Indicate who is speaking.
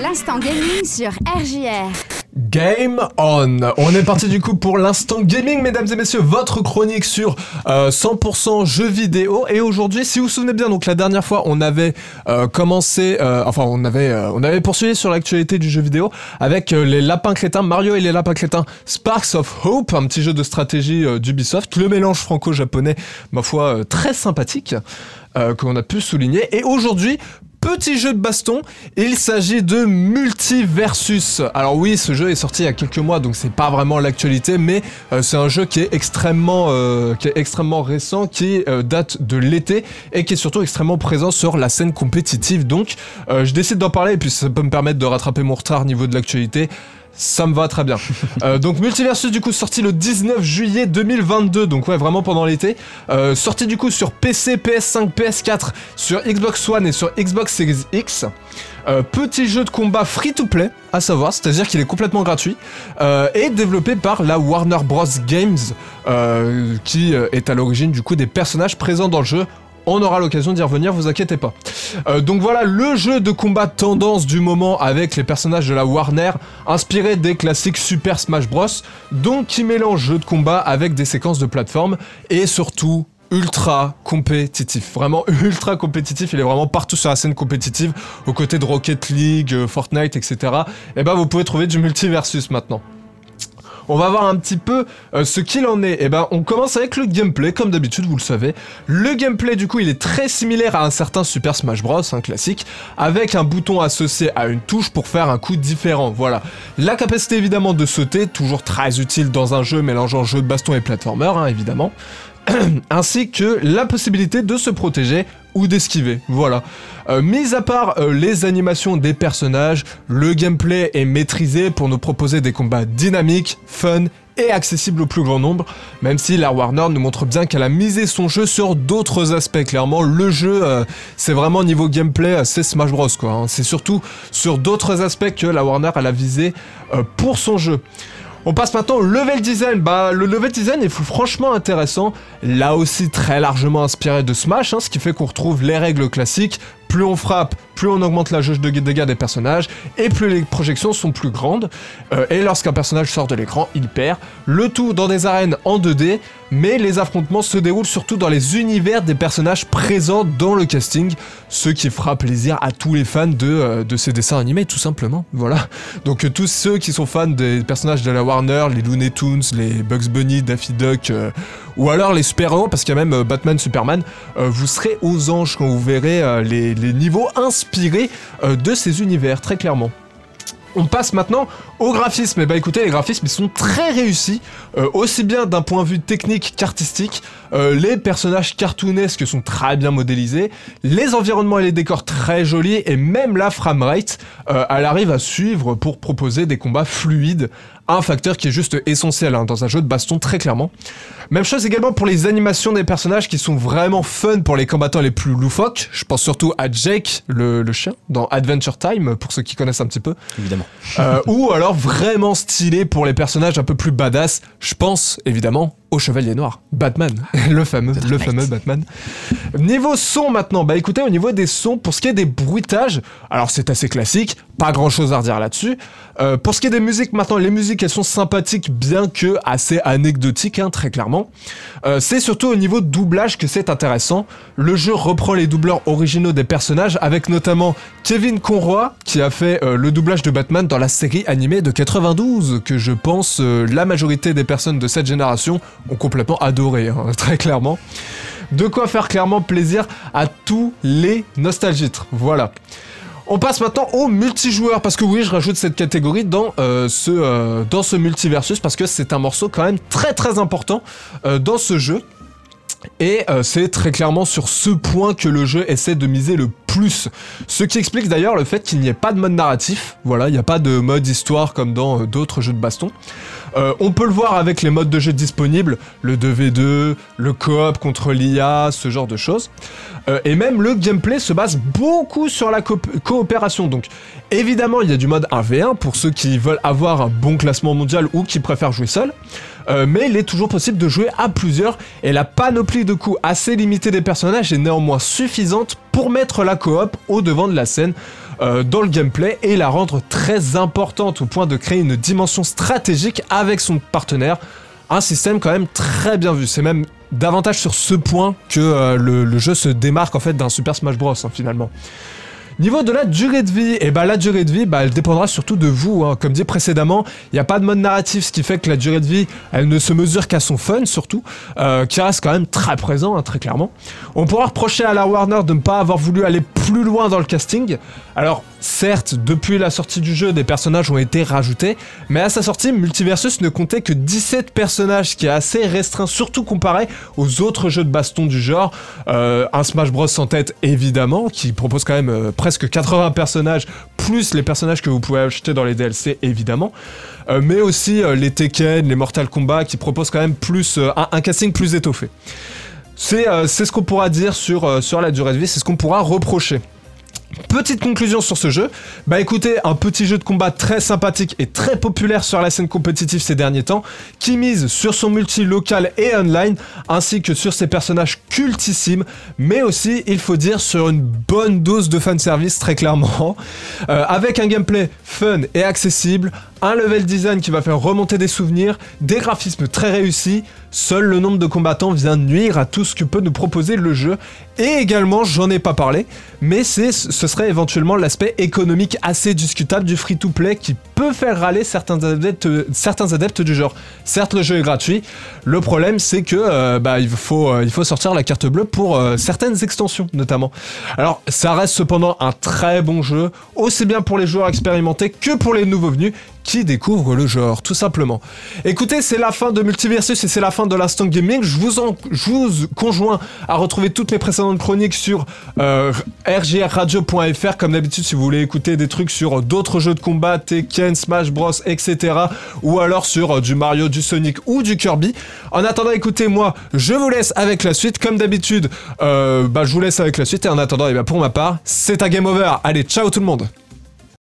Speaker 1: L'instant gaming sur RJR.
Speaker 2: Game on On est parti du coup pour l'instant gaming, mesdames et messieurs, votre chronique sur euh, 100% jeux vidéo. Et aujourd'hui, si vous vous souvenez bien, donc la dernière fois, on avait euh, commencé, euh, enfin on avait, euh, on avait poursuivi sur l'actualité du jeu vidéo avec euh, les lapins crétins, Mario et les lapins crétins, Sparks of Hope, un petit jeu de stratégie euh, d'Ubisoft, le mélange franco-japonais, ma foi, euh, très sympathique. Euh, qu'on a pu souligner. Et aujourd'hui, petit jeu de baston, il s'agit de Multiversus. Alors oui, ce jeu est sorti il y a quelques mois, donc c'est pas vraiment l'actualité, mais euh, c'est un jeu qui est extrêmement, euh, qui est extrêmement récent, qui euh, date de l'été et qui est surtout extrêmement présent sur la scène compétitive. Donc, je décide d'en parler et puis ça peut me permettre de rattraper mon retard au niveau de l'actualité. Ça me va très bien. Euh, donc Multiversus du coup sorti le 19 juillet 2022, donc ouais vraiment pendant l'été. Euh, sorti du coup sur PC, PS5, PS4, sur Xbox One et sur Xbox Series X. Euh, petit jeu de combat free to play, à savoir, c'est-à-dire qu'il est complètement gratuit, et développé par la Warner Bros Games, qui est à l'origine du coup des personnages présents dans le jeu. On aura l'occasion d'y revenir, vous inquiétez pas. Euh, donc voilà le jeu de combat tendance du moment avec les personnages de la Warner, inspiré des classiques Super Smash Bros. Donc qui mélange jeu de combat avec des séquences de plateforme et surtout ultra compétitif, vraiment ultra compétitif, il est vraiment partout sur la scène compétitive, aux côtés de Rocket League, euh, Fortnite, etc. Et ben vous pouvez trouver du multiversus maintenant. On va voir un petit peu euh, ce qu'il en est. Et ben, on commence avec le gameplay, comme d'habitude, vous le savez. Le gameplay, du coup, il est très similaire à un certain Super Smash Bros, un classique, avec un bouton associé à une touche pour faire un coup différent. Voilà. La capacité, évidemment, de sauter, toujours très utile dans un jeu mélangeant jeu de baston et platformer, hein, évidemment. ainsi que la possibilité de se protéger ou d'esquiver. Voilà. Euh, mis à part euh, les animations des personnages, le gameplay est maîtrisé pour nous proposer des combats dynamiques, fun et accessibles au plus grand nombre, même si la Warner nous montre bien qu'elle a misé son jeu sur d'autres aspects. Clairement, le jeu, euh, c'est vraiment niveau gameplay, c'est Smash Bros. quoi. hein. C'est surtout sur d'autres aspects que la Warner a visé pour son jeu. On passe maintenant au level design. Bah, le level design est franchement intéressant. Là aussi, très largement inspiré de Smash, hein, ce qui fait qu'on retrouve les règles classiques. Plus on frappe, plus on augmente la jauge de dégâts des personnages, et plus les projections sont plus grandes. Euh, et lorsqu'un personnage sort de l'écran, il perd. Le tout dans des arènes en 2D, mais les affrontements se déroulent surtout dans les univers des personnages présents dans le casting, ce qui fera plaisir à tous les fans de, euh, ces dessins animés, tout simplement. Voilà. Donc euh, tous ceux qui sont fans des personnages de la Warner, les Looney Tunes, les Bugs Bunny, Daffy Duck, ou alors les super-héros, parce qu'il y a même euh, Batman, Superman, euh, vous serez aux anges quand vous verrez euh, les, les niveaux inspirés de ces univers, très clairement. On passe maintenant au graphisme. Et bah écoutez, les graphismes ils sont très réussis, euh, aussi bien d'un point de vue technique qu'artistique. Euh, les personnages cartoonesques sont très bien modélisés, les environnements et les décors très jolis, et même la framerate, euh, elle arrive à suivre pour proposer des combats fluides. Un facteur qui est juste essentiel hein, dans un jeu de baston très clairement. Même chose également pour les animations des personnages qui sont vraiment fun pour les combattants les plus loufoques. Je pense surtout à Jake, le, le chien, dans Adventure Time, pour ceux qui connaissent un petit peu.
Speaker 3: Évidemment.
Speaker 2: Euh, ou alors vraiment stylé pour les personnages un peu plus badass. Je pense évidemment au Chevalier Noir, Batman, le fameux, le fameux Batman. Niveau son maintenant, bah écoutez, au niveau des sons, pour ce qui est des bruitages, alors c'est assez classique, pas grand chose à redire là-dessus. Euh, pour ce qui est des musiques maintenant, les musiques elles sont sympathiques, bien que assez anecdotiques, hein, très clairement. Euh, c'est surtout au niveau de doublage que c'est intéressant. Le jeu reprend les doubleurs originaux des personnages, avec notamment Kevin Conroy, qui a fait euh, le doublage de Batman dans la série animée de 92, que je pense la majorité des personnes de cette génération ont complètement adoré, hein, très clairement. De quoi faire clairement plaisir à tous les nostalgitres. Voilà. On passe maintenant au multijoueur parce que oui, je rajoute cette catégorie dans euh, ce euh, dans ce multiversus parce que c'est un morceau quand même très très important euh, dans ce jeu. Et c'est très clairement sur ce point que le jeu essaie de miser le plus. Ce qui explique d'ailleurs le fait qu'il n'y ait pas de mode narratif. Voilà, il n'y a pas de mode histoire comme dans d'autres jeux de baston. Euh, on peut le voir avec les modes de jeu disponibles, le 2v2, le coop contre l'IA, ce genre de choses. Euh, et même le gameplay se base beaucoup sur la coop- coopération. Donc évidemment, il y a du mode 1v1 pour ceux qui veulent avoir un bon classement mondial ou qui préfèrent jouer seul. Euh, mais il est toujours possible de jouer à plusieurs et la panoplie de coups assez limitée des personnages est néanmoins suffisante pour mettre la coop au devant de la scène. Euh, dans le gameplay et la rendre très importante au point de créer une dimension stratégique avec son partenaire. Un système quand même très bien vu. C'est même davantage sur ce point que euh, le, jeu se démarque en fait d'un Super Smash Bros hein, finalement. Niveau de la durée de vie, et bah la durée de vie, bah, elle dépendra surtout de vous. hein. Comme dit précédemment, il n'y a pas de mode narratif, ce qui fait que la durée de vie, elle ne se mesure qu'à son fun surtout, euh, qui reste quand même très présent, hein, très clairement. On pourra reprocher à la Warner de ne pas avoir voulu aller plus loin dans le casting. Alors, certes, depuis la sortie du jeu, des personnages ont été rajoutés, mais à sa sortie, Multiversus ne comptait que 17 personnages, ce qui est assez restreint, surtout comparé aux autres jeux de baston du genre. Euh, un Smash Bros en tête, évidemment, qui propose quand même euh, presque 80 personnages, plus les personnages que vous pouvez acheter dans les DLC, évidemment. Euh, mais aussi les Tekken, les Mortal Kombat, qui proposent quand même plus un casting plus étoffé. C'est euh, c'est ce qu'on pourra dire sur, euh, sur la durée de vie, c'est ce qu'on pourra reprocher. Petite conclusion sur ce jeu, bah écoutez, un petit jeu de combat très sympathique et très populaire sur la scène compétitive ces derniers temps, qui mise sur son multi local et online, ainsi que sur ses personnages cultissimes, mais aussi, il faut dire, sur une bonne dose de fanservice très clairement, Euh, avec un gameplay fun et accessible, un level design qui va faire remonter des souvenirs, des graphismes très réussis, seul le nombre de combattants vient nuire à tout ce que peut nous proposer le jeu, et également, j'en ai pas parlé, mais ce serait éventuellement l'aspect économique assez discutable du free-to-play qui peut faire râler certains adeptes, du genre. Certes, le jeu est gratuit, le problème c'est que euh, bah, il, faut, euh, il faut sortir la carte bleue pour euh, certaines extensions notamment. Alors, ça reste cependant un très bon jeu, aussi bien pour les joueurs expérimentés que pour les nouveaux venus qui découvrent le genre, tout simplement. Écoutez, c'est la fin de Multiversus et c'est la fin de l'instant gaming. Je vous, en, je vous conjoins à retrouver toutes mes précédentes chroniques sur euh, rgrradio.fr. Comme d'habitude, si vous voulez écouter des trucs sur d'autres jeux de combat, Tekken, Smash Bros, etc. Ou alors sur euh, du Mario, du Sonic ou du Kirby. En attendant, écoutez, moi, je vous laisse avec la suite. Comme d'habitude, euh, bah, je vous laisse avec la suite. Et en attendant, et bah, pour ma part, c'est un game over. Allez, ciao tout le monde